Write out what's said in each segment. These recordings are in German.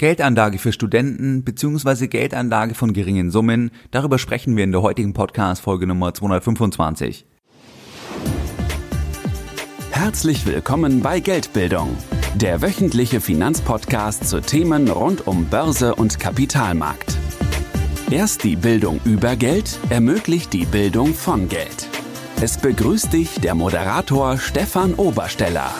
Geldanlage für Studenten bzw. Geldanlage von geringen Summen, darüber sprechen wir in der heutigen Podcast-Folge Nummer 225. Herzlich willkommen bei Geldbildung, der wöchentliche Finanzpodcast zu Themen rund um Börse und Kapitalmarkt. Erst die Bildung über Geld ermöglicht die Bildung von Geld. Es begrüßt dich der Moderator Stefan Obersteller.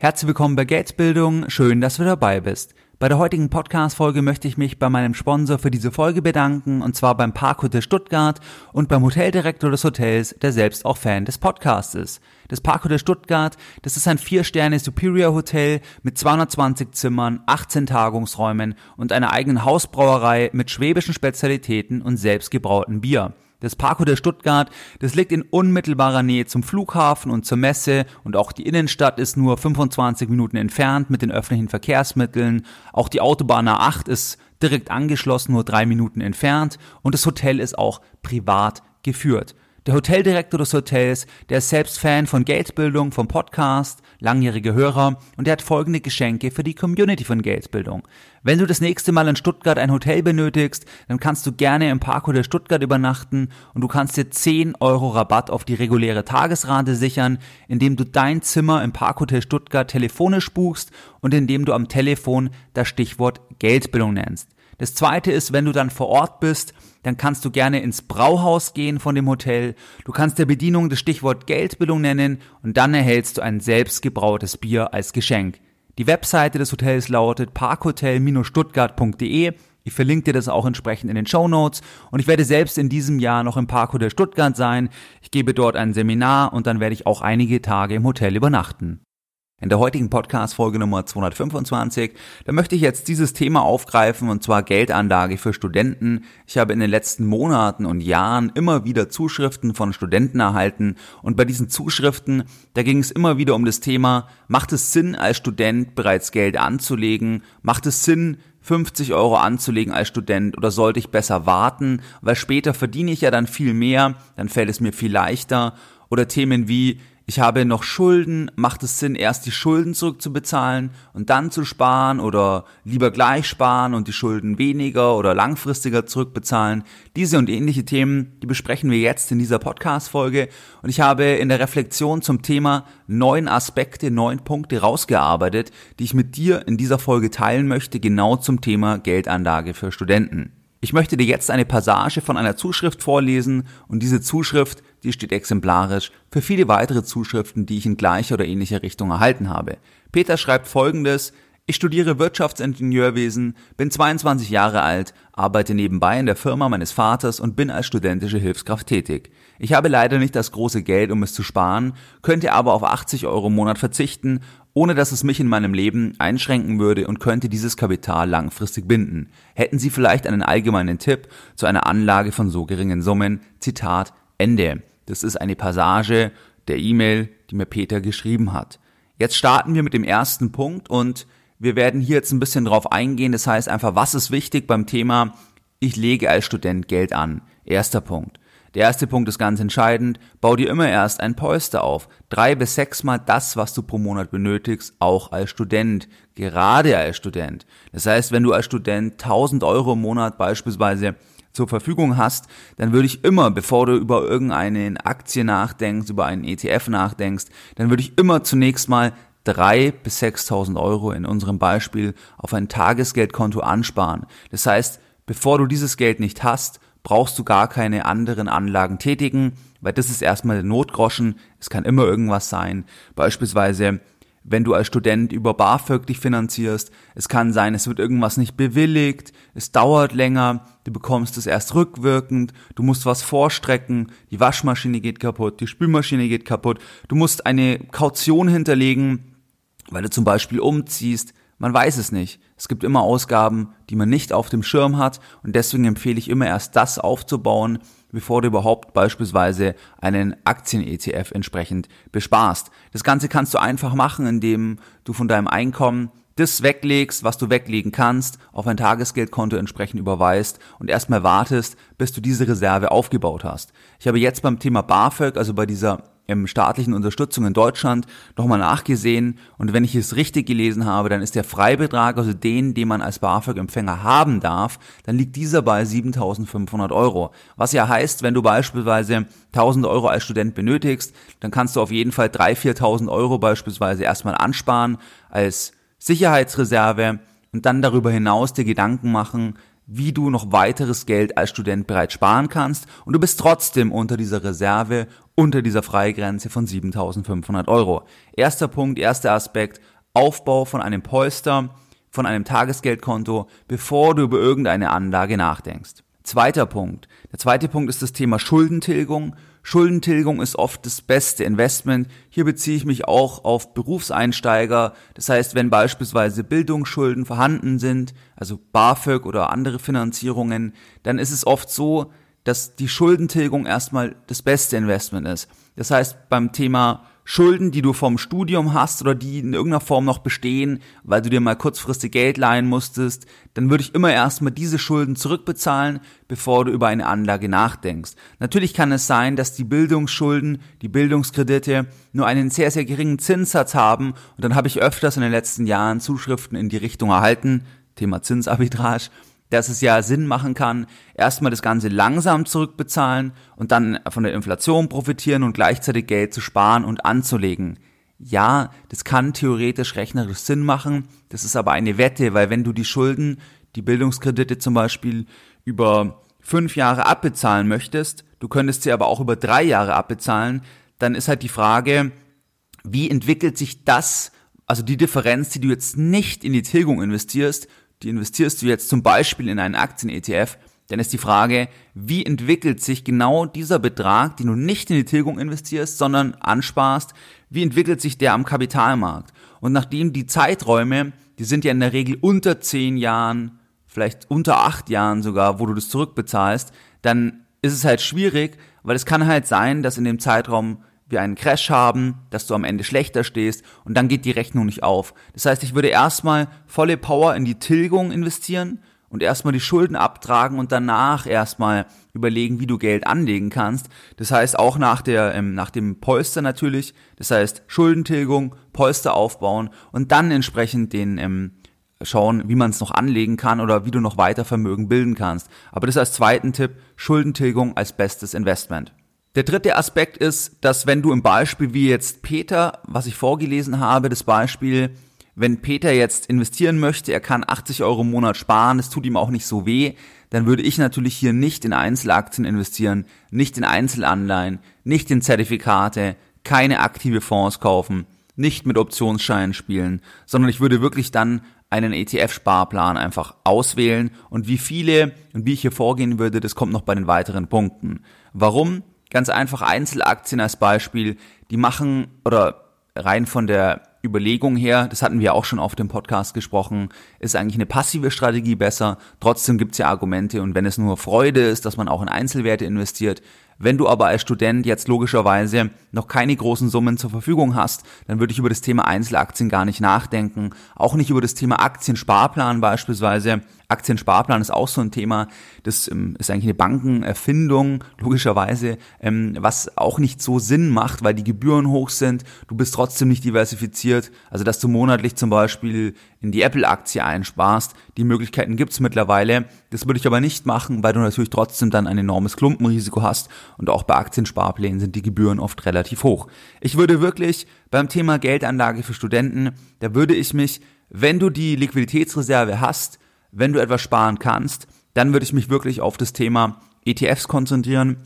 Herzlich willkommen bei Geldbildung, schön, dass du dabei bist. Bei der heutigen Podcast-Folge möchte ich mich bei meinem Sponsor für diese Folge bedanken, und zwar beim Parkhotel Stuttgart und beim Hoteldirektor des Hotels, der selbst auch Fan des Podcasts ist. Das Parkhotel Stuttgart, das ist ein Vier-Sterne Superior Hotel mit 220 Zimmern, 18 Tagungsräumen und einer eigenen Hausbrauerei mit schwäbischen Spezialitäten und selbstgebrauten Bier. Das Parkhotel Stuttgart, das liegt in unmittelbarer Nähe zum Flughafen und zur Messe und auch die Innenstadt ist nur 25 Minuten entfernt mit den öffentlichen Verkehrsmitteln. Auch die Autobahn A8 ist direkt angeschlossen, nur drei Minuten entfernt und das Hotel ist auch privat geführt. Der Hoteldirektor des Hotels, der ist selbst Fan von Geldbildung, vom Podcast, langjähriger Hörer und er hat folgende Geschenke für die Community von Geldbildung. Wenn du das nächste Mal in Stuttgart ein Hotel benötigst, dann kannst du gerne im Parkhotel Stuttgart übernachten und du kannst dir 10 Euro Rabatt auf die reguläre Tagesrate sichern, indem du dein Zimmer im Parkhotel Stuttgart telefonisch buchst und indem du am Telefon das Stichwort Geldbildung nennst. Das zweite ist, wenn du dann vor Ort bist, dann kannst du gerne ins Brauhaus gehen von dem Hotel. Du kannst der Bedienung das Stichwort Geldbildung nennen und dann erhältst du ein selbstgebrautes Bier als Geschenk. Die Webseite des Hotels lautet parkhotel-stuttgart.de. Ich verlinke dir das auch entsprechend in den Show Notes und ich werde selbst in diesem Jahr noch im Parkhotel Stuttgart sein. Ich gebe dort ein Seminar und dann werde ich auch einige Tage im Hotel übernachten. In der heutigen Podcast-Folge Nummer 225, da möchte ich jetzt dieses Thema aufgreifen und zwar Geldanlage für Studenten. Ich habe in den letzten Monaten und Jahren immer wieder Zuschriften von Studenten erhalten und bei diesen Zuschriften, da ging es immer wieder um das Thema, macht es Sinn, als Student bereits Geld anzulegen? Macht es Sinn, 50 Euro anzulegen als Student oder sollte ich besser warten, weil später verdiene ich ja dann viel mehr, dann fällt es mir viel leichter oder Themen wie ich habe noch Schulden, macht es Sinn, erst die Schulden zurückzubezahlen und dann zu sparen oder lieber gleich sparen und die Schulden weniger oder langfristiger zurückbezahlen? Diese und ähnliche Themen, die besprechen wir jetzt in dieser Podcast-Folge und ich habe in der Reflexion zum Thema neun Aspekte, neun Punkte rausgearbeitet, die ich mit dir in dieser Folge teilen möchte, genau zum Thema Geldanlage für Studenten. Ich möchte dir jetzt eine Passage von einer Zuschrift vorlesen und diese Zuschrift, die steht exemplarisch für viele weitere Zuschriften, die ich in gleicher oder ähnlicher Richtung erhalten habe. Peter schreibt folgendes, ich studiere Wirtschaftsingenieurwesen, bin 22 Jahre alt, arbeite nebenbei in der Firma meines Vaters und bin als studentische Hilfskraft tätig. Ich habe leider nicht das große Geld, um es zu sparen, könnte aber auf 80 Euro im Monat verzichten ohne dass es mich in meinem Leben einschränken würde und könnte dieses Kapital langfristig binden. Hätten Sie vielleicht einen allgemeinen Tipp zu einer Anlage von so geringen Summen? Zitat Ende. Das ist eine Passage der E-Mail, die mir Peter geschrieben hat. Jetzt starten wir mit dem ersten Punkt und wir werden hier jetzt ein bisschen drauf eingehen. Das heißt einfach, was ist wichtig beim Thema, ich lege als Student Geld an. Erster Punkt. Der erste Punkt ist ganz entscheidend. Bau dir immer erst ein Polster auf. Drei bis sechsmal das, was du pro Monat benötigst, auch als Student. Gerade als Student. Das heißt, wenn du als Student 1000 Euro im Monat beispielsweise zur Verfügung hast, dann würde ich immer, bevor du über irgendeine Aktie nachdenkst, über einen ETF nachdenkst, dann würde ich immer zunächst mal drei bis 6.000 Euro in unserem Beispiel auf ein Tagesgeldkonto ansparen. Das heißt, bevor du dieses Geld nicht hast, brauchst du gar keine anderen Anlagen tätigen, weil das ist erstmal der Notgroschen. Es kann immer irgendwas sein. Beispielsweise, wenn du als Student über BAföG dich finanzierst, es kann sein, es wird irgendwas nicht bewilligt, es dauert länger, du bekommst es erst rückwirkend, du musst was vorstrecken, die Waschmaschine geht kaputt, die Spülmaschine geht kaputt, du musst eine Kaution hinterlegen, weil du zum Beispiel umziehst, man weiß es nicht. Es gibt immer Ausgaben, die man nicht auf dem Schirm hat und deswegen empfehle ich immer erst das aufzubauen, bevor du überhaupt beispielsweise einen Aktien-ETF entsprechend besparst. Das Ganze kannst du einfach machen, indem du von deinem Einkommen das weglegst, was du weglegen kannst, auf ein Tagesgeldkonto entsprechend überweist und erstmal wartest, bis du diese Reserve aufgebaut hast. Ich habe jetzt beim Thema BAföG, also bei dieser ähm, staatlichen Unterstützung in Deutschland nochmal nachgesehen und wenn ich es richtig gelesen habe, dann ist der Freibetrag, also den, den man als BAföG-Empfänger haben darf, dann liegt dieser bei 7.500 Euro. Was ja heißt, wenn du beispielsweise 1.000 Euro als Student benötigst, dann kannst du auf jeden Fall 3.000, 4.000 Euro beispielsweise erstmal ansparen als Sicherheitsreserve und dann darüber hinaus dir Gedanken machen, wie du noch weiteres Geld als Student bereits sparen kannst und du bist trotzdem unter dieser Reserve, unter dieser Freigrenze von 7500 Euro. Erster Punkt, erster Aspekt, Aufbau von einem Polster, von einem Tagesgeldkonto, bevor du über irgendeine Anlage nachdenkst. Zweiter Punkt. Der zweite Punkt ist das Thema Schuldentilgung. Schuldentilgung ist oft das beste Investment. Hier beziehe ich mich auch auf Berufseinsteiger. Das heißt, wenn beispielsweise Bildungsschulden vorhanden sind, also BAföG oder andere Finanzierungen, dann ist es oft so, dass die Schuldentilgung erstmal das beste Investment ist. Das heißt, beim Thema Schulden, die du vom Studium hast oder die in irgendeiner Form noch bestehen, weil du dir mal kurzfristig Geld leihen musstest, dann würde ich immer erstmal diese Schulden zurückbezahlen, bevor du über eine Anlage nachdenkst. Natürlich kann es sein, dass die Bildungsschulden, die Bildungskredite nur einen sehr, sehr geringen Zinssatz haben und dann habe ich öfters in den letzten Jahren Zuschriften in die Richtung erhalten, Thema Zinsarbitrage, dass es ja Sinn machen kann, erstmal das Ganze langsam zurückbezahlen und dann von der Inflation profitieren und gleichzeitig Geld zu sparen und anzulegen. Ja, das kann theoretisch rechnerisch Sinn machen, das ist aber eine Wette, weil wenn du die Schulden, die Bildungskredite zum Beispiel über fünf Jahre abbezahlen möchtest, du könntest sie aber auch über drei Jahre abbezahlen, dann ist halt die Frage, wie entwickelt sich das, also die Differenz, die du jetzt nicht in die Tilgung investierst, die investierst du jetzt zum Beispiel in einen Aktien-ETF, dann ist die Frage, wie entwickelt sich genau dieser Betrag, den du nicht in die Tilgung investierst, sondern ansparst, wie entwickelt sich der am Kapitalmarkt? Und nachdem die Zeiträume, die sind ja in der Regel unter zehn Jahren, vielleicht unter acht Jahren sogar, wo du das zurückbezahlst, dann ist es halt schwierig, weil es kann halt sein, dass in dem Zeitraum wir einen Crash haben, dass du am Ende schlechter stehst und dann geht die Rechnung nicht auf. Das heißt, ich würde erstmal volle Power in die Tilgung investieren und erstmal die Schulden abtragen und danach erstmal überlegen, wie du Geld anlegen kannst. Das heißt auch nach der ähm, nach dem Polster natürlich. Das heißt Schuldentilgung, Polster aufbauen und dann entsprechend den ähm, schauen, wie man es noch anlegen kann oder wie du noch weiter Vermögen bilden kannst. Aber das als zweiten Tipp Schuldentilgung als bestes Investment. Der dritte Aspekt ist, dass wenn du im Beispiel wie jetzt Peter, was ich vorgelesen habe, das Beispiel, wenn Peter jetzt investieren möchte, er kann 80 Euro im Monat sparen, es tut ihm auch nicht so weh, dann würde ich natürlich hier nicht in Einzelaktien investieren, nicht in Einzelanleihen, nicht in Zertifikate, keine aktive Fonds kaufen, nicht mit Optionsscheinen spielen, sondern ich würde wirklich dann einen ETF-Sparplan einfach auswählen und wie viele und wie ich hier vorgehen würde, das kommt noch bei den weiteren Punkten. Warum? Ganz einfach Einzelaktien als Beispiel, die machen oder rein von der Überlegung her, das hatten wir auch schon auf dem Podcast gesprochen, ist eigentlich eine passive Strategie besser. Trotzdem gibt es ja Argumente und wenn es nur Freude ist, dass man auch in Einzelwerte investiert, wenn du aber als Student jetzt logischerweise noch keine großen Summen zur Verfügung hast, dann würde ich über das Thema Einzelaktien gar nicht nachdenken. Auch nicht über das Thema Aktiensparplan beispielsweise. Aktiensparplan ist auch so ein Thema. Das ähm, ist eigentlich eine Bankenerfindung, logischerweise, ähm, was auch nicht so Sinn macht, weil die Gebühren hoch sind. Du bist trotzdem nicht diversifiziert. Also, dass du monatlich zum Beispiel in die Apple-Aktie einsparst. Die Möglichkeiten gibt's mittlerweile. Das würde ich aber nicht machen, weil du natürlich trotzdem dann ein enormes Klumpenrisiko hast und auch bei Aktiensparplänen sind die Gebühren oft relativ hoch. Ich würde wirklich beim Thema Geldanlage für Studenten, da würde ich mich, wenn du die Liquiditätsreserve hast, wenn du etwas sparen kannst, dann würde ich mich wirklich auf das Thema ETFs konzentrieren.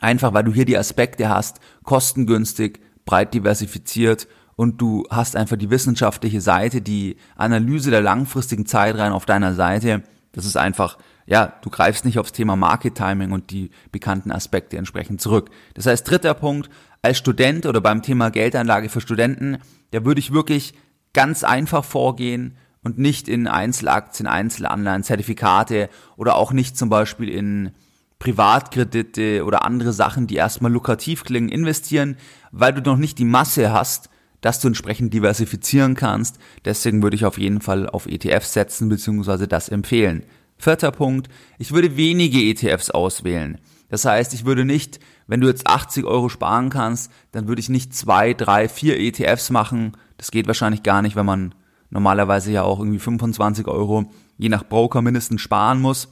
Einfach weil du hier die Aspekte hast, kostengünstig, breit diversifiziert und du hast einfach die wissenschaftliche Seite, die Analyse der langfristigen Zeit rein auf deiner Seite. Das ist einfach, ja, du greifst nicht aufs Thema Market Timing und die bekannten Aspekte entsprechend zurück. Das heißt, dritter Punkt, als Student oder beim Thema Geldanlage für Studenten, da würde ich wirklich ganz einfach vorgehen und nicht in Einzelaktien, Einzelanleihen, Zertifikate oder auch nicht zum Beispiel in Privatkredite oder andere Sachen, die erstmal lukrativ klingen, investieren, weil du noch nicht die Masse hast, dass du entsprechend diversifizieren kannst. Deswegen würde ich auf jeden Fall auf ETFs setzen bzw. das empfehlen. Vierter Punkt, ich würde wenige ETFs auswählen. Das heißt, ich würde nicht Wenn du jetzt 80 Euro sparen kannst, dann würde ich nicht zwei, drei, vier ETFs machen. Das geht wahrscheinlich gar nicht, wenn man normalerweise ja auch irgendwie 25 Euro je nach Broker mindestens sparen muss.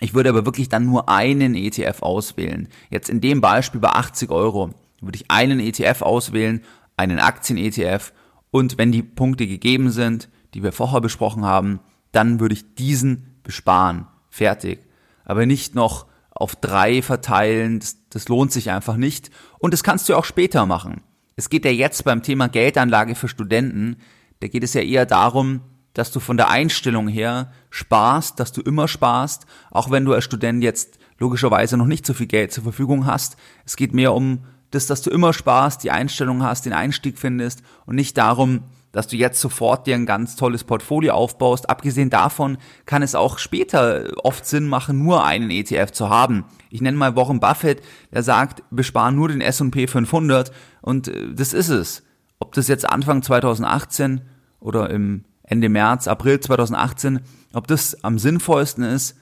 Ich würde aber wirklich dann nur einen ETF auswählen. Jetzt in dem Beispiel bei 80 Euro würde ich einen ETF auswählen, einen Aktien-ETF und wenn die Punkte gegeben sind, die wir vorher besprochen haben, dann würde ich diesen besparen. Fertig. Aber nicht noch auf drei verteilen, das, das lohnt sich einfach nicht. Und das kannst du auch später machen. Es geht ja jetzt beim Thema Geldanlage für Studenten, da geht es ja eher darum, dass du von der Einstellung her sparst, dass du immer sparst, auch wenn du als Student jetzt logischerweise noch nicht so viel Geld zur Verfügung hast. Es geht mehr um das, dass du immer sparst, die Einstellung hast, den Einstieg findest und nicht darum, dass du jetzt sofort dir ein ganz tolles Portfolio aufbaust. Abgesehen davon kann es auch später oft Sinn machen, nur einen ETF zu haben. Ich nenne mal Warren Buffett, der sagt, sparen nur den S&P 500 und äh, das ist es. Ob das jetzt Anfang 2018 oder im Ende März, April 2018, ob das am sinnvollsten ist,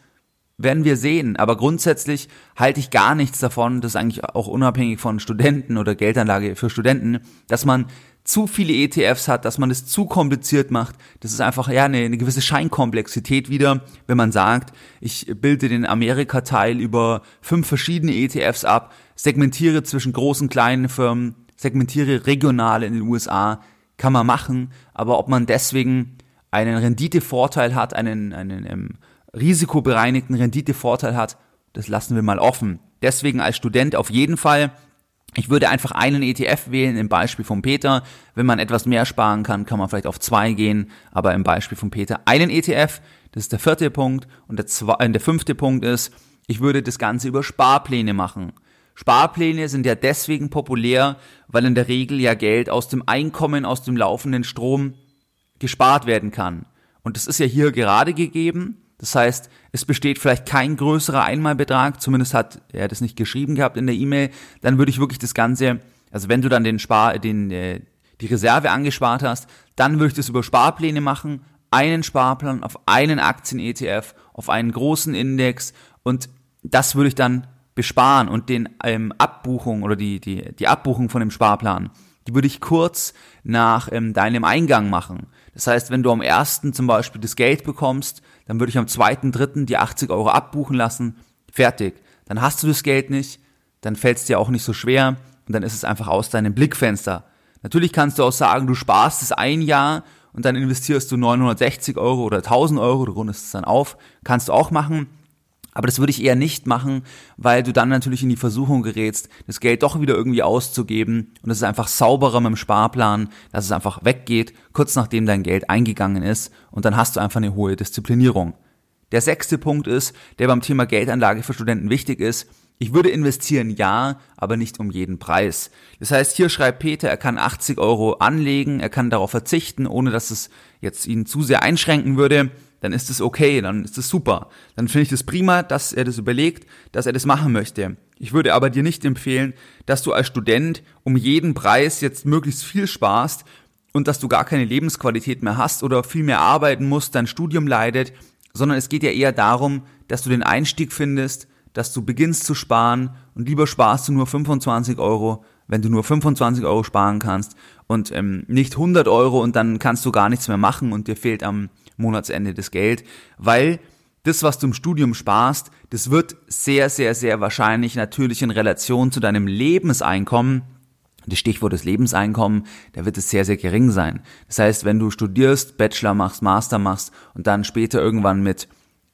werden wir sehen. Aber grundsätzlich halte ich gar nichts davon, das ist eigentlich auch unabhängig von Studenten oder Geldanlage für Studenten, dass man zu viele ETFs hat, dass man es zu kompliziert macht. Das ist einfach ja eine, eine gewisse Scheinkomplexität wieder, wenn man sagt, ich bilde den Amerika-Teil über fünf verschiedene ETFs ab, segmentiere zwischen großen, kleinen Firmen, segmentiere regional in den USA, kann man machen, aber ob man deswegen einen Renditevorteil hat, einen, einen ähm, risikobereinigten Renditevorteil hat, das lassen wir mal offen. Deswegen als Student auf jeden Fall ich würde einfach einen ETF wählen, im Beispiel von Peter. Wenn man etwas mehr sparen kann, kann man vielleicht auf zwei gehen, aber im Beispiel von Peter einen ETF. Das ist der vierte Punkt. Und der, zwei, äh, der fünfte Punkt ist, ich würde das Ganze über Sparpläne machen. Sparpläne sind ja deswegen populär, weil in der Regel ja Geld aus dem Einkommen, aus dem laufenden Strom gespart werden kann. Und das ist ja hier gerade gegeben. Das heißt, es besteht vielleicht kein größerer Einmalbetrag, zumindest hat er das nicht geschrieben gehabt in der E-Mail, dann würde ich wirklich das Ganze, also wenn du dann den Spar, den, äh, die Reserve angespart hast, dann würde ich das über Sparpläne machen, einen Sparplan auf einen Aktien-ETF, auf einen großen Index und das würde ich dann besparen und den ähm, Abbuchung oder die, die, die Abbuchung von dem Sparplan, die würde ich kurz nach ähm, deinem Eingang machen. Das heißt, wenn du am ersten zum Beispiel das Geld bekommst, dann würde ich am zweiten, dritten die 80 Euro abbuchen lassen. Fertig. Dann hast du das Geld nicht, dann fällt es dir auch nicht so schwer und dann ist es einfach aus deinem Blickfenster. Natürlich kannst du auch sagen, du sparst es ein Jahr und dann investierst du 960 Euro oder 1000 Euro, du rundest es dann auf. Kannst du auch machen. Aber das würde ich eher nicht machen, weil du dann natürlich in die Versuchung gerätst, das Geld doch wieder irgendwie auszugeben. Und es ist einfach sauberer mit dem Sparplan, dass es einfach weggeht, kurz nachdem dein Geld eingegangen ist. Und dann hast du einfach eine hohe Disziplinierung. Der sechste Punkt ist, der beim Thema Geldanlage für Studenten wichtig ist. Ich würde investieren, ja, aber nicht um jeden Preis. Das heißt, hier schreibt Peter, er kann 80 Euro anlegen, er kann darauf verzichten, ohne dass es jetzt ihn zu sehr einschränken würde dann ist es okay, dann ist es super. Dann finde ich das prima, dass er das überlegt, dass er das machen möchte. Ich würde aber dir nicht empfehlen, dass du als Student um jeden Preis jetzt möglichst viel sparst und dass du gar keine Lebensqualität mehr hast oder viel mehr arbeiten musst, dein Studium leidet, sondern es geht ja eher darum, dass du den Einstieg findest, dass du beginnst zu sparen und lieber sparst du nur 25 Euro, wenn du nur 25 Euro sparen kannst und ähm, nicht 100 Euro und dann kannst du gar nichts mehr machen und dir fehlt am Monatsende das Geld, weil das, was du im Studium sparst, das wird sehr, sehr, sehr wahrscheinlich natürlich in Relation zu deinem Lebenseinkommen das Stichwort des Lebenseinkommen, da wird es sehr, sehr gering sein. Das heißt, wenn du studierst, Bachelor machst, Master machst und dann später irgendwann mit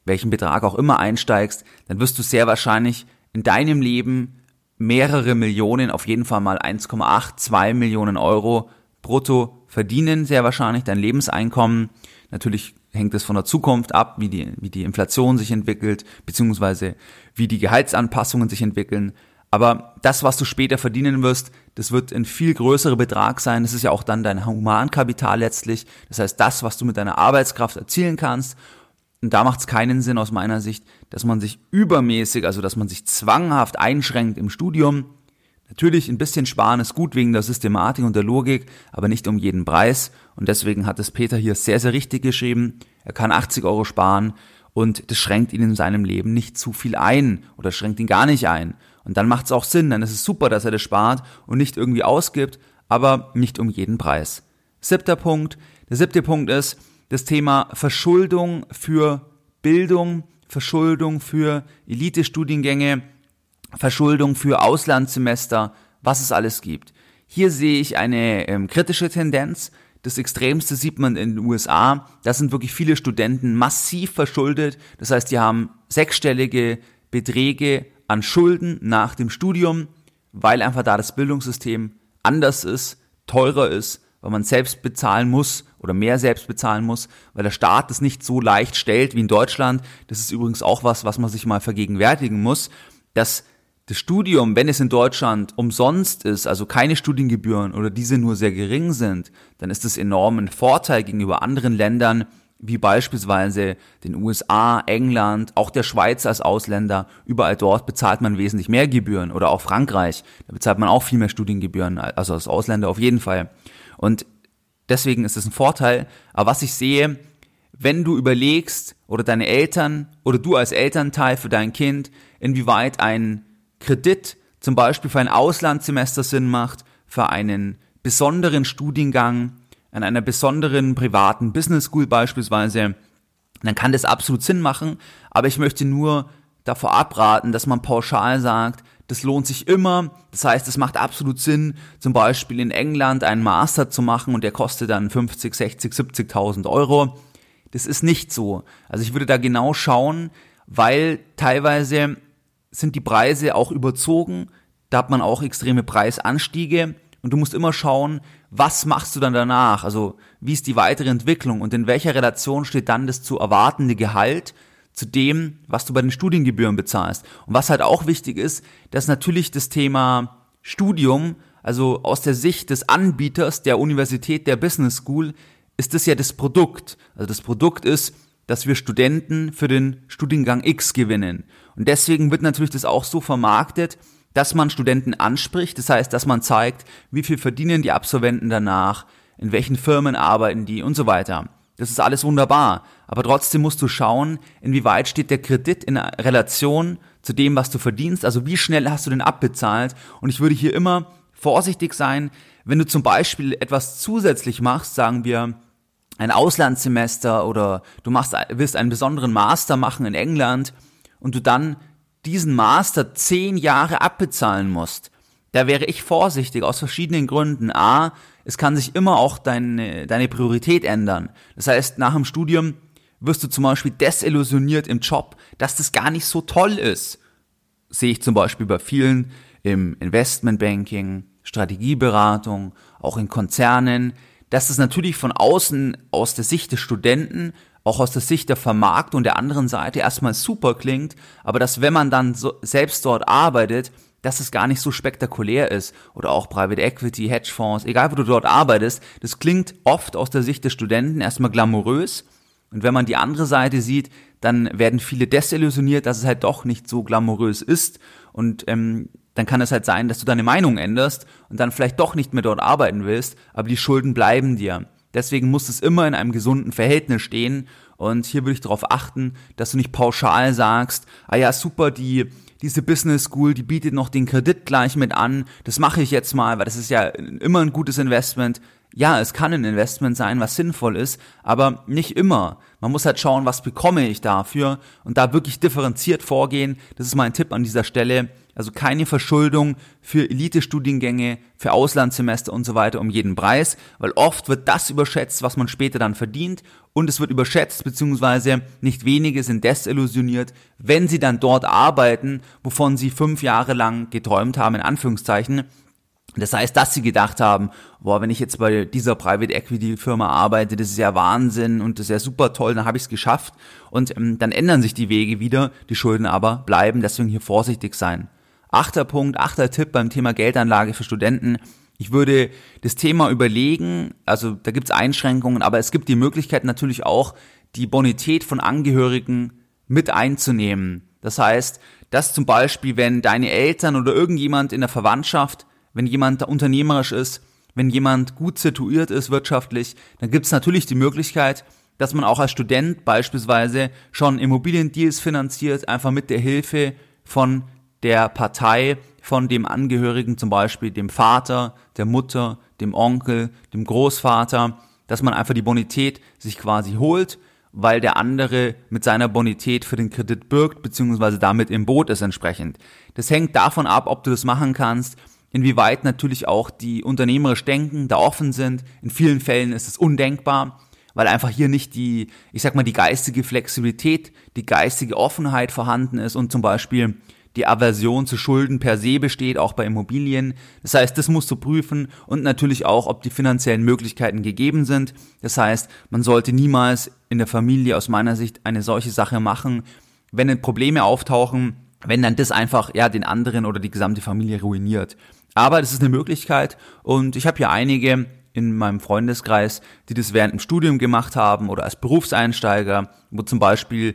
welchem Betrag auch immer einsteigst, dann wirst du sehr wahrscheinlich in deinem Leben mehrere Millionen, auf jeden Fall mal 1,8, 2 Millionen Euro brutto verdienen, sehr wahrscheinlich, dein Lebenseinkommen. Natürlich hängt es von der Zukunft ab, wie die, wie die Inflation sich entwickelt, beziehungsweise wie die Gehaltsanpassungen sich entwickeln. Aber das, was du später verdienen wirst, das wird ein viel größerer Betrag sein. Das ist ja auch dann dein Humankapital letztlich. Das heißt, das, was du mit deiner Arbeitskraft erzielen kannst. Und da macht es keinen Sinn aus meiner Sicht, dass man sich übermäßig, also dass man sich zwanghaft einschränkt im Studium, Natürlich, ein bisschen sparen ist gut wegen der Systematik und der Logik, aber nicht um jeden Preis. Und deswegen hat es Peter hier sehr, sehr richtig geschrieben. Er kann 80 Euro sparen und das schränkt ihn in seinem Leben nicht zu viel ein oder schränkt ihn gar nicht ein. Und dann macht es auch Sinn, dann ist es super, dass er das spart und nicht irgendwie ausgibt, aber nicht um jeden Preis. Siebter Punkt. Der siebte Punkt ist das Thema Verschuldung für Bildung, Verschuldung für Elite-Studiengänge, Verschuldung für Auslandssemester, was es alles gibt. Hier sehe ich eine ähm, kritische Tendenz. Das Extremste sieht man in den USA. Da sind wirklich viele Studenten massiv verschuldet. Das heißt, die haben sechsstellige Beträge an Schulden nach dem Studium, weil einfach da das Bildungssystem anders ist, teurer ist, weil man selbst bezahlen muss oder mehr selbst bezahlen muss, weil der Staat es nicht so leicht stellt wie in Deutschland. Das ist übrigens auch was, was man sich mal vergegenwärtigen muss, dass das Studium, wenn es in Deutschland umsonst ist, also keine Studiengebühren oder diese nur sehr gering sind, dann ist das enorm ein Vorteil gegenüber anderen Ländern, wie beispielsweise den USA, England, auch der Schweiz als Ausländer. Überall dort bezahlt man wesentlich mehr Gebühren oder auch Frankreich, da bezahlt man auch viel mehr Studiengebühren, also als Ausländer auf jeden Fall. Und deswegen ist es ein Vorteil. Aber was ich sehe, wenn du überlegst oder deine Eltern oder du als Elternteil für dein Kind, inwieweit ein Kredit zum Beispiel für ein Auslandssemester Sinn macht, für einen besonderen Studiengang, an einer besonderen privaten Business School beispielsweise, dann kann das absolut Sinn machen, aber ich möchte nur davor abraten, dass man pauschal sagt, das lohnt sich immer. Das heißt, es macht absolut Sinn, zum Beispiel in England einen Master zu machen und der kostet dann 50, 60, 70.000 Euro. Das ist nicht so. Also ich würde da genau schauen, weil teilweise sind die Preise auch überzogen. Da hat man auch extreme Preisanstiege. Und du musst immer schauen, was machst du dann danach? Also wie ist die weitere Entwicklung und in welcher Relation steht dann das zu erwartende Gehalt zu dem, was du bei den Studiengebühren bezahlst? Und was halt auch wichtig ist, dass natürlich das Thema Studium, also aus der Sicht des Anbieters der Universität, der Business School, ist das ja das Produkt. Also das Produkt ist, dass wir Studenten für den Studiengang X gewinnen. Und deswegen wird natürlich das auch so vermarktet, dass man Studenten anspricht. Das heißt, dass man zeigt, wie viel verdienen die Absolventen danach, in welchen Firmen arbeiten die und so weiter. Das ist alles wunderbar. Aber trotzdem musst du schauen, inwieweit steht der Kredit in Relation zu dem, was du verdienst. Also wie schnell hast du den abbezahlt? Und ich würde hier immer vorsichtig sein, wenn du zum Beispiel etwas zusätzlich machst, sagen wir, ein Auslandssemester oder du machst, willst einen besonderen Master machen in England und du dann diesen Master zehn Jahre abbezahlen musst, da wäre ich vorsichtig aus verschiedenen Gründen. A, es kann sich immer auch deine, deine Priorität ändern. Das heißt, nach dem Studium wirst du zum Beispiel desillusioniert im Job, dass das gar nicht so toll ist. Sehe ich zum Beispiel bei vielen im Investmentbanking, Strategieberatung, auch in Konzernen, dass es natürlich von außen aus der Sicht des Studenten auch aus der Sicht der Vermarktung der anderen Seite erstmal super klingt, aber dass wenn man dann so selbst dort arbeitet, dass es gar nicht so spektakulär ist. Oder auch Private Equity, Hedgefonds, egal wo du dort arbeitest, das klingt oft aus der Sicht des Studenten erstmal glamourös. Und wenn man die andere Seite sieht, dann werden viele desillusioniert, dass es halt doch nicht so glamourös ist. Und ähm, dann kann es halt sein, dass du deine Meinung änderst und dann vielleicht doch nicht mehr dort arbeiten willst, aber die Schulden bleiben dir. Deswegen muss es immer in einem gesunden Verhältnis stehen. Und hier würde ich darauf achten, dass du nicht pauschal sagst, ah ja, super, die, diese Business School, die bietet noch den Kredit gleich mit an. Das mache ich jetzt mal, weil das ist ja immer ein gutes Investment. Ja, es kann ein Investment sein, was sinnvoll ist, aber nicht immer. Man muss halt schauen, was bekomme ich dafür und da wirklich differenziert vorgehen. Das ist mein Tipp an dieser Stelle. Also keine Verschuldung für Elite-Studiengänge, für Auslandssemester und so weiter um jeden Preis, weil oft wird das überschätzt, was man später dann verdient und es wird überschätzt, beziehungsweise nicht wenige sind desillusioniert, wenn sie dann dort arbeiten, wovon sie fünf Jahre lang geträumt haben, in Anführungszeichen. Das heißt, dass sie gedacht haben, boah, wenn ich jetzt bei dieser Private Equity Firma arbeite, das ist ja Wahnsinn und das ist ja super toll, dann habe ich es geschafft. Und ähm, dann ändern sich die Wege wieder, die Schulden aber bleiben, deswegen hier vorsichtig sein. Achter Punkt, achter Tipp beim Thema Geldanlage für Studenten. Ich würde das Thema überlegen, also da gibt es Einschränkungen, aber es gibt die Möglichkeit natürlich auch, die Bonität von Angehörigen mit einzunehmen. Das heißt, dass zum Beispiel, wenn deine Eltern oder irgendjemand in der Verwandtschaft, wenn jemand unternehmerisch ist, wenn jemand gut situiert ist wirtschaftlich, dann gibt es natürlich die Möglichkeit, dass man auch als Student beispielsweise schon Immobiliendeals finanziert, einfach mit der Hilfe von der Partei von dem Angehörigen, zum Beispiel dem Vater, der Mutter, dem Onkel, dem Großvater, dass man einfach die Bonität sich quasi holt, weil der andere mit seiner Bonität für den Kredit birgt, beziehungsweise damit im Boot ist entsprechend. Das hängt davon ab, ob du das machen kannst, inwieweit natürlich auch die unternehmerisch denken, da offen sind. In vielen Fällen ist es undenkbar, weil einfach hier nicht die, ich sag mal, die geistige Flexibilität, die geistige Offenheit vorhanden ist und zum Beispiel die Aversion zu Schulden per se besteht, auch bei Immobilien. Das heißt, das musst du prüfen und natürlich auch, ob die finanziellen Möglichkeiten gegeben sind. Das heißt, man sollte niemals in der Familie aus meiner Sicht eine solche Sache machen. Wenn Probleme auftauchen, wenn dann das einfach ja den anderen oder die gesamte Familie ruiniert. Aber das ist eine Möglichkeit und ich habe hier einige in meinem Freundeskreis, die das während dem Studium gemacht haben oder als Berufseinsteiger, wo zum Beispiel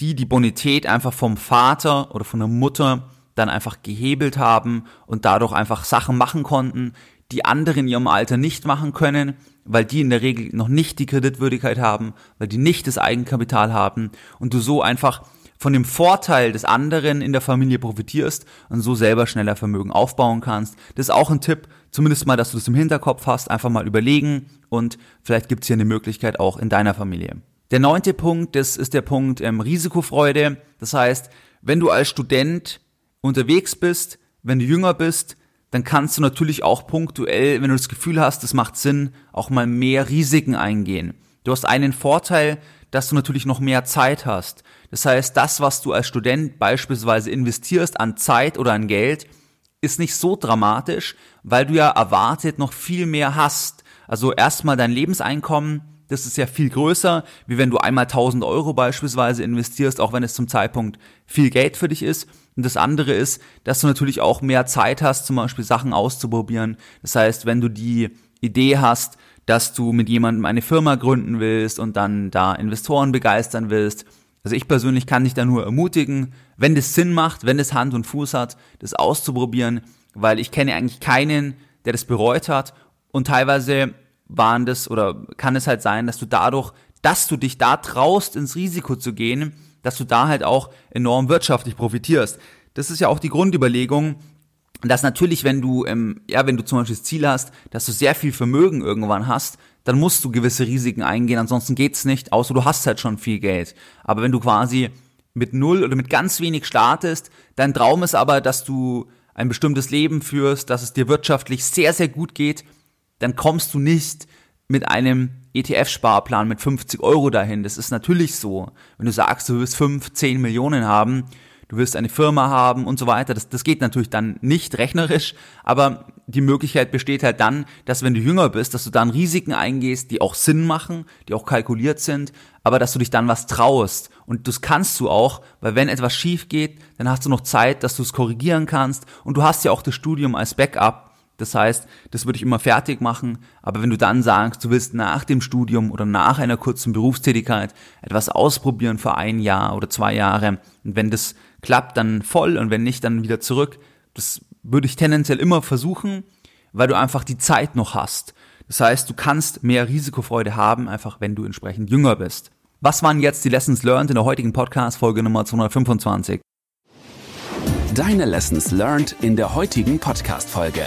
die die Bonität einfach vom Vater oder von der Mutter dann einfach gehebelt haben und dadurch einfach Sachen machen konnten, die andere in ihrem Alter nicht machen können, weil die in der Regel noch nicht die Kreditwürdigkeit haben, weil die nicht das Eigenkapital haben und du so einfach von dem Vorteil des anderen in der Familie profitierst und so selber schneller Vermögen aufbauen kannst. Das ist auch ein Tipp, zumindest mal, dass du das im Hinterkopf hast, einfach mal überlegen und vielleicht gibt es hier eine Möglichkeit auch in deiner Familie. Der neunte Punkt, das ist der Punkt ähm, Risikofreude. Das heißt, wenn du als Student unterwegs bist, wenn du jünger bist, dann kannst du natürlich auch punktuell, wenn du das Gefühl hast, es macht Sinn, auch mal mehr Risiken eingehen. Du hast einen Vorteil, dass du natürlich noch mehr Zeit hast. Das heißt, das, was du als Student beispielsweise investierst an Zeit oder an Geld, ist nicht so dramatisch, weil du ja erwartet noch viel mehr hast. Also erstmal dein Lebenseinkommen, das ist ja viel größer, wie wenn du einmal 1000 Euro beispielsweise investierst, auch wenn es zum Zeitpunkt viel Geld für dich ist. Und das andere ist, dass du natürlich auch mehr Zeit hast, zum Beispiel Sachen auszuprobieren. Das heißt, wenn du die Idee hast, dass du mit jemandem eine Firma gründen willst und dann da Investoren begeistern willst. Also ich persönlich kann dich da nur ermutigen, wenn das Sinn macht, wenn es Hand und Fuß hat, das auszuprobieren, weil ich kenne eigentlich keinen, der das bereut hat und teilweise waren das oder kann es halt sein, dass du dadurch, dass du dich da traust, ins Risiko zu gehen, dass du da halt auch enorm wirtschaftlich profitierst. Das ist ja auch die Grundüberlegung, dass natürlich, wenn du, ähm, ja, wenn du zum Beispiel das Ziel hast, dass du sehr viel Vermögen irgendwann hast, dann musst du gewisse Risiken eingehen, ansonsten geht's nicht, außer du hast halt schon viel Geld. Aber wenn du quasi mit null oder mit ganz wenig startest, dein Traum ist aber, dass du ein bestimmtes Leben führst, dass es dir wirtschaftlich sehr, sehr gut geht, dann kommst du nicht mit einem ETF-Sparplan mit 50 Euro dahin. Das ist natürlich so. Wenn du sagst, du willst 5, 10 Millionen haben, du willst eine Firma haben und so weiter, das, das geht natürlich dann nicht rechnerisch, aber die Möglichkeit besteht halt dann, dass wenn du jünger bist, dass du dann Risiken eingehst, die auch Sinn machen, die auch kalkuliert sind, aber dass du dich dann was traust. Und das kannst du auch, weil wenn etwas schief geht, dann hast du noch Zeit, dass du es korrigieren kannst und du hast ja auch das Studium als Backup das heißt, das würde ich immer fertig machen. Aber wenn du dann sagst, du willst nach dem Studium oder nach einer kurzen Berufstätigkeit etwas ausprobieren für ein Jahr oder zwei Jahre und wenn das klappt, dann voll und wenn nicht, dann wieder zurück. Das würde ich tendenziell immer versuchen, weil du einfach die Zeit noch hast. Das heißt, du kannst mehr Risikofreude haben, einfach wenn du entsprechend jünger bist. Was waren jetzt die Lessons learned in der heutigen Podcast-Folge Nummer 225? Deine Lessons learned in der heutigen Podcast-Folge.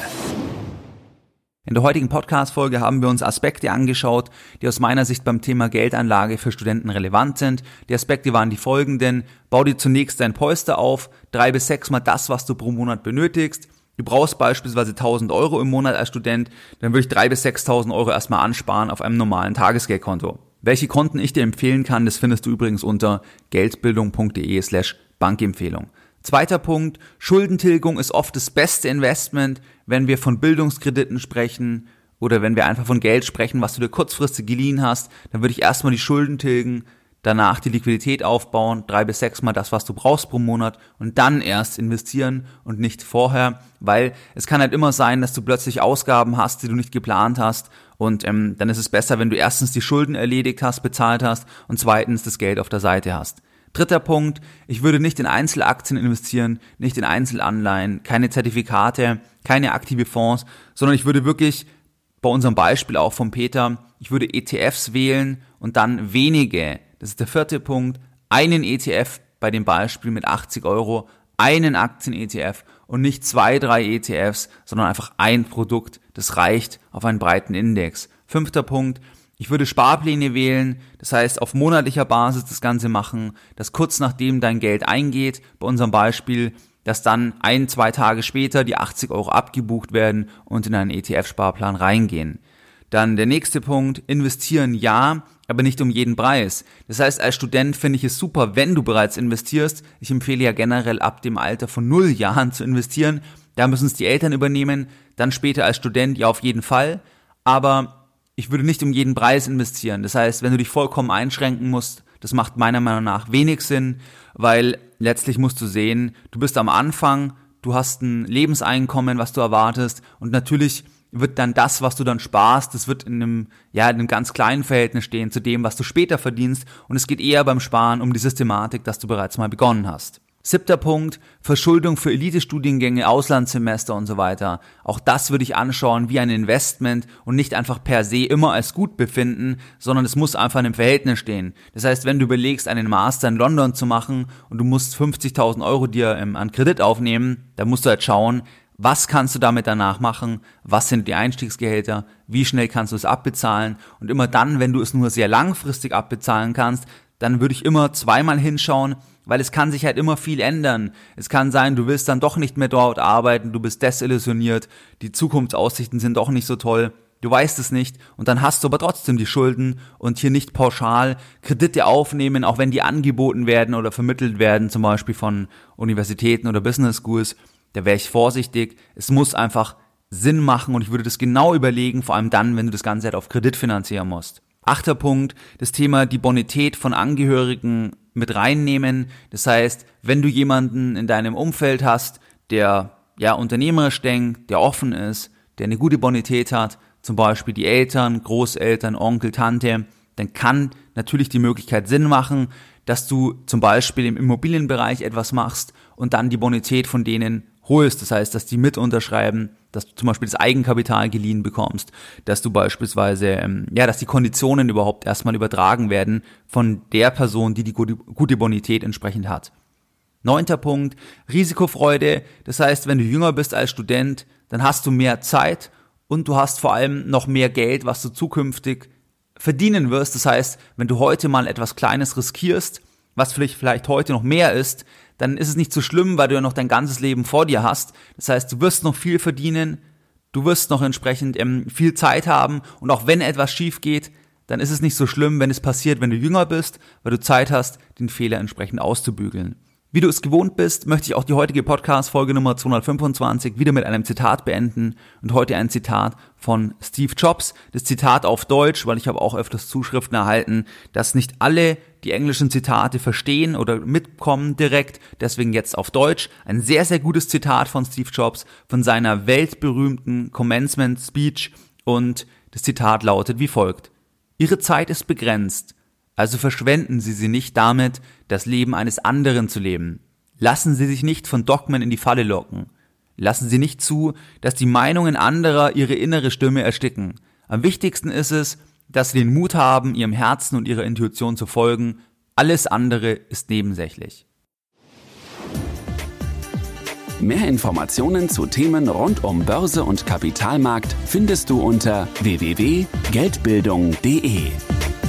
In der heutigen Podcast-Folge haben wir uns Aspekte angeschaut, die aus meiner Sicht beim Thema Geldanlage für Studenten relevant sind. Die Aspekte waren die folgenden. Bau dir zunächst dein Polster auf, drei bis sechs Mal das, was du pro Monat benötigst. Du brauchst beispielsweise 1000 Euro im Monat als Student, dann würde ich drei bis 6.000 Euro erstmal ansparen auf einem normalen Tagesgeldkonto. Welche Konten ich dir empfehlen kann, das findest du übrigens unter geldbildung.de slash Bankempfehlung. Zweiter Punkt, Schuldentilgung ist oft das beste Investment, wenn wir von Bildungskrediten sprechen oder wenn wir einfach von Geld sprechen, was du dir kurzfristig geliehen hast, dann würde ich erstmal die Schulden tilgen, danach die Liquidität aufbauen, drei bis sechs Mal das, was du brauchst pro Monat und dann erst investieren und nicht vorher, weil es kann halt immer sein, dass du plötzlich Ausgaben hast, die du nicht geplant hast und ähm, dann ist es besser, wenn du erstens die Schulden erledigt hast, bezahlt hast und zweitens das Geld auf der Seite hast. Dritter Punkt, ich würde nicht in Einzelaktien investieren, nicht in Einzelanleihen, keine Zertifikate, keine aktive Fonds, sondern ich würde wirklich bei unserem Beispiel auch von Peter, ich würde ETFs wählen und dann wenige, das ist der vierte Punkt, einen ETF bei dem Beispiel mit 80 Euro einen Aktien-ETF und nicht zwei, drei ETFs, sondern einfach ein Produkt. Das reicht auf einen breiten Index. Fünfter Punkt. Ich würde Sparpläne wählen, das heißt auf monatlicher Basis das Ganze machen, dass kurz nachdem dein Geld eingeht, bei unserem Beispiel, dass dann ein, zwei Tage später die 80 Euro abgebucht werden und in einen ETF-Sparplan reingehen. Dann der nächste Punkt, investieren ja, aber nicht um jeden Preis. Das heißt, als Student finde ich es super, wenn du bereits investierst. Ich empfehle ja generell ab dem Alter von null Jahren zu investieren. Da müssen es die Eltern übernehmen. Dann später als Student ja auf jeden Fall. Aber ich würde nicht um jeden Preis investieren. Das heißt, wenn du dich vollkommen einschränken musst, das macht meiner Meinung nach wenig Sinn, weil letztlich musst du sehen, du bist am Anfang, du hast ein Lebenseinkommen, was du erwartest und natürlich wird dann das, was du dann sparst, das wird in einem, ja, in einem ganz kleinen Verhältnis stehen zu dem, was du später verdienst. Und es geht eher beim Sparen um die Systematik, dass du bereits mal begonnen hast. Siebter Punkt, Verschuldung für Elite-Studiengänge, Auslandssemester und so weiter. Auch das würde ich anschauen wie ein Investment und nicht einfach per se immer als gut befinden, sondern es muss einfach in einem Verhältnis stehen. Das heißt, wenn du überlegst, einen Master in London zu machen und du musst 50.000 Euro dir ähm, an Kredit aufnehmen, dann musst du halt schauen, was kannst du damit danach machen? Was sind die Einstiegsgehälter? Wie schnell kannst du es abbezahlen? Und immer dann, wenn du es nur sehr langfristig abbezahlen kannst, dann würde ich immer zweimal hinschauen, weil es kann sich halt immer viel ändern. Es kann sein, du willst dann doch nicht mehr dort arbeiten, du bist desillusioniert, die Zukunftsaussichten sind doch nicht so toll. Du weißt es nicht und dann hast du aber trotzdem die Schulden und hier nicht pauschal Kredite aufnehmen, auch wenn die angeboten werden oder vermittelt werden, zum Beispiel von Universitäten oder Business Schools da wäre ich vorsichtig. Es muss einfach Sinn machen und ich würde das genau überlegen, vor allem dann, wenn du das Ganze halt auf Kredit finanzieren musst. Achter Punkt, das Thema die Bonität von Angehörigen mit reinnehmen. Das heißt, wenn du jemanden in deinem Umfeld hast, der ja unternehmerisch denkt, der offen ist, der eine gute Bonität hat, zum Beispiel die Eltern, Großeltern, Onkel, Tante, dann kann natürlich die Möglichkeit Sinn machen, dass du zum Beispiel im Immobilienbereich etwas machst und dann die Bonität von denen holst. Das heißt, dass die mit unterschreiben, dass du zum Beispiel das Eigenkapital geliehen bekommst, dass du beispielsweise, ähm, ja, dass die Konditionen überhaupt erstmal übertragen werden von der Person, die die gute, Bonität entsprechend hat. Neunter Punkt, Risikofreude. Das heißt, wenn du jünger bist als Student, dann hast du mehr Zeit und du hast vor allem noch mehr Geld, was du zukünftig verdienen wirst. Das heißt, wenn du heute mal etwas Kleines riskierst, was vielleicht, vielleicht heute noch mehr ist, dann ist es nicht so schlimm, weil du ja noch dein ganzes Leben vor dir hast. Das heißt, du wirst noch viel verdienen, du wirst noch entsprechend ähm, viel Zeit haben und auch wenn etwas schief geht, dann ist es nicht so schlimm, wenn es passiert, wenn du jünger bist, weil du Zeit hast, den Fehler entsprechend auszubügeln. Wie du es gewohnt bist, möchte ich auch die heutige Podcast-Folge Nummer 225 wieder mit einem Zitat beenden und heute ein Zitat von Steve Jobs. Das Zitat auf Deutsch, weil ich habe auch öfters Zuschriften erhalten, dass nicht alle die englischen Zitate verstehen oder mitkommen direkt, deswegen jetzt auf Deutsch. Ein sehr, sehr gutes Zitat von Steve Jobs von seiner weltberühmten Commencement Speech und das Zitat lautet wie folgt. Ihre Zeit ist begrenzt also verschwenden Sie sie nicht damit, das Leben eines anderen zu leben. Lassen Sie sich nicht von Dogmen in die Falle locken. Lassen Sie nicht zu, dass die Meinungen anderer Ihre innere Stimme ersticken. Am wichtigsten ist es, dass Sie den Mut haben, Ihrem Herzen und Ihrer Intuition zu folgen. Alles andere ist nebensächlich. Mehr Informationen zu Themen rund um Börse und Kapitalmarkt findest du unter www.geldbildung.de.